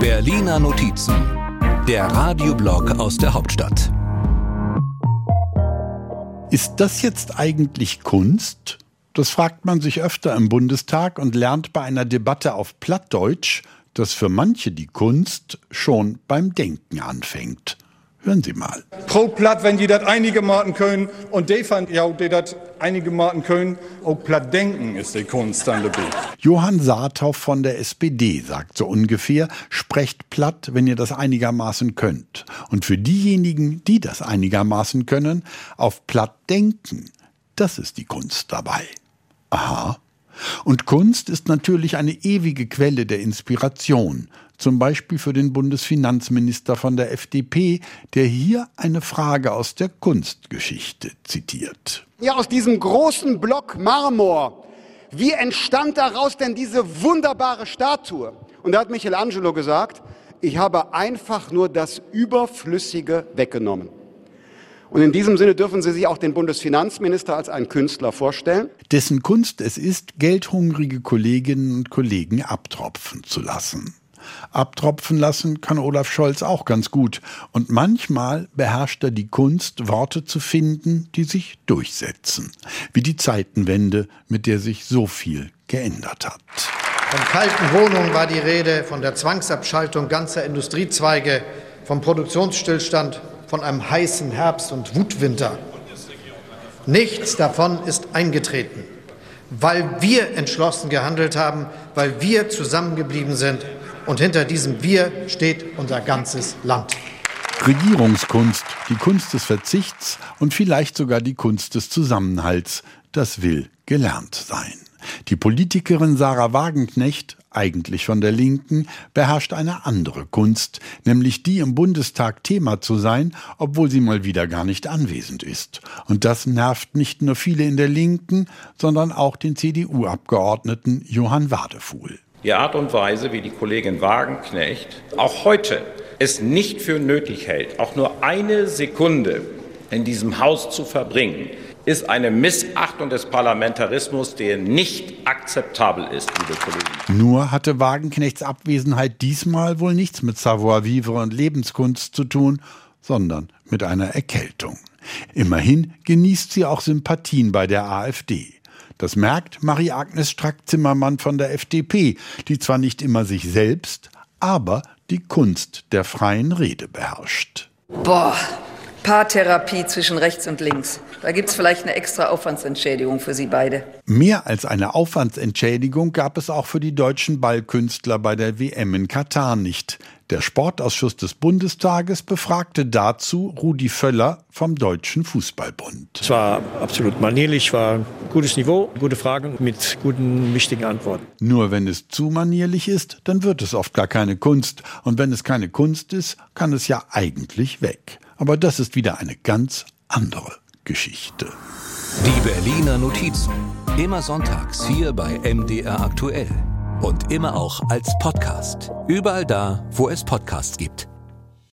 Berliner Notizen, der Radioblog aus der Hauptstadt. Ist das jetzt eigentlich Kunst? Das fragt man sich öfter im Bundestag und lernt bei einer Debatte auf Plattdeutsch, dass für manche die Kunst schon beim Denken anfängt. Hören Sie mal. Pro platt, wenn die das einigermaßen können und die fand ja, die das einigermaßen können, auch platt denken ist die Kunst dann dabei. Johann Saathoff von der SPD sagt so ungefähr, sprecht platt, wenn ihr das einigermaßen könnt. Und für diejenigen, die das einigermaßen können, auf platt denken, das ist die Kunst dabei. Aha. Und Kunst ist natürlich eine ewige Quelle der Inspiration, zum Beispiel für den Bundesfinanzminister von der FDP, der hier eine Frage aus der Kunstgeschichte zitiert. Ja, aus diesem großen Block Marmor, wie entstand daraus denn diese wunderbare Statue? Und da hat Michelangelo gesagt, ich habe einfach nur das Überflüssige weggenommen. Und in diesem Sinne dürfen Sie sich auch den Bundesfinanzminister als einen Künstler vorstellen. Dessen Kunst es ist, geldhungrige Kolleginnen und Kollegen abtropfen zu lassen. Abtropfen lassen kann Olaf Scholz auch ganz gut. Und manchmal beherrscht er die Kunst, Worte zu finden, die sich durchsetzen. Wie die Zeitenwende, mit der sich so viel geändert hat. Von kalten Wohnungen war die Rede, von der Zwangsabschaltung ganzer Industriezweige, vom Produktionsstillstand, von einem heißen Herbst und Wutwinter. Nichts davon ist eingetreten, weil wir entschlossen gehandelt haben, weil wir zusammengeblieben sind und hinter diesem Wir steht unser ganzes Land. Regierungskunst, die Kunst des Verzichts und vielleicht sogar die Kunst des Zusammenhalts, das will gelernt sein. Die Politikerin Sarah Wagenknecht, eigentlich von der Linken, beherrscht eine andere Kunst, nämlich die im Bundestag Thema zu sein, obwohl sie mal wieder gar nicht anwesend ist. Und das nervt nicht nur viele in der Linken, sondern auch den CDU-Abgeordneten Johann Wadefuhl. Die Art und Weise, wie die Kollegin Wagenknecht auch heute es nicht für nötig hält, auch nur eine Sekunde in diesem Haus zu verbringen, ist eine Missachtung des Parlamentarismus, der nicht akzeptabel ist, liebe Kollegen. Nur hatte Wagenknechts Abwesenheit diesmal wohl nichts mit Savoir-vivre und Lebenskunst zu tun, sondern mit einer Erkältung. Immerhin genießt sie auch Sympathien bei der AfD. Das merkt Marie-Agnes Strack-Zimmermann von der FDP, die zwar nicht immer sich selbst, aber die Kunst der freien Rede beherrscht. Boah, Paartherapie zwischen rechts und links. Da gibt es vielleicht eine extra Aufwandsentschädigung für Sie beide. Mehr als eine Aufwandsentschädigung gab es auch für die deutschen Ballkünstler bei der WM in Katar nicht. Der Sportausschuss des Bundestages befragte dazu Rudi Völler vom Deutschen Fußballbund. Es war absolut manierlich, war gutes Niveau, gute Fragen mit guten, wichtigen Antworten. Nur wenn es zu manierlich ist, dann wird es oft gar keine Kunst. Und wenn es keine Kunst ist, kann es ja eigentlich weg. Aber das ist wieder eine ganz andere Geschichte. Die Berliner Notizen. Immer sonntags hier bei MDR aktuell. Und immer auch als Podcast. Überall da, wo es Podcasts gibt.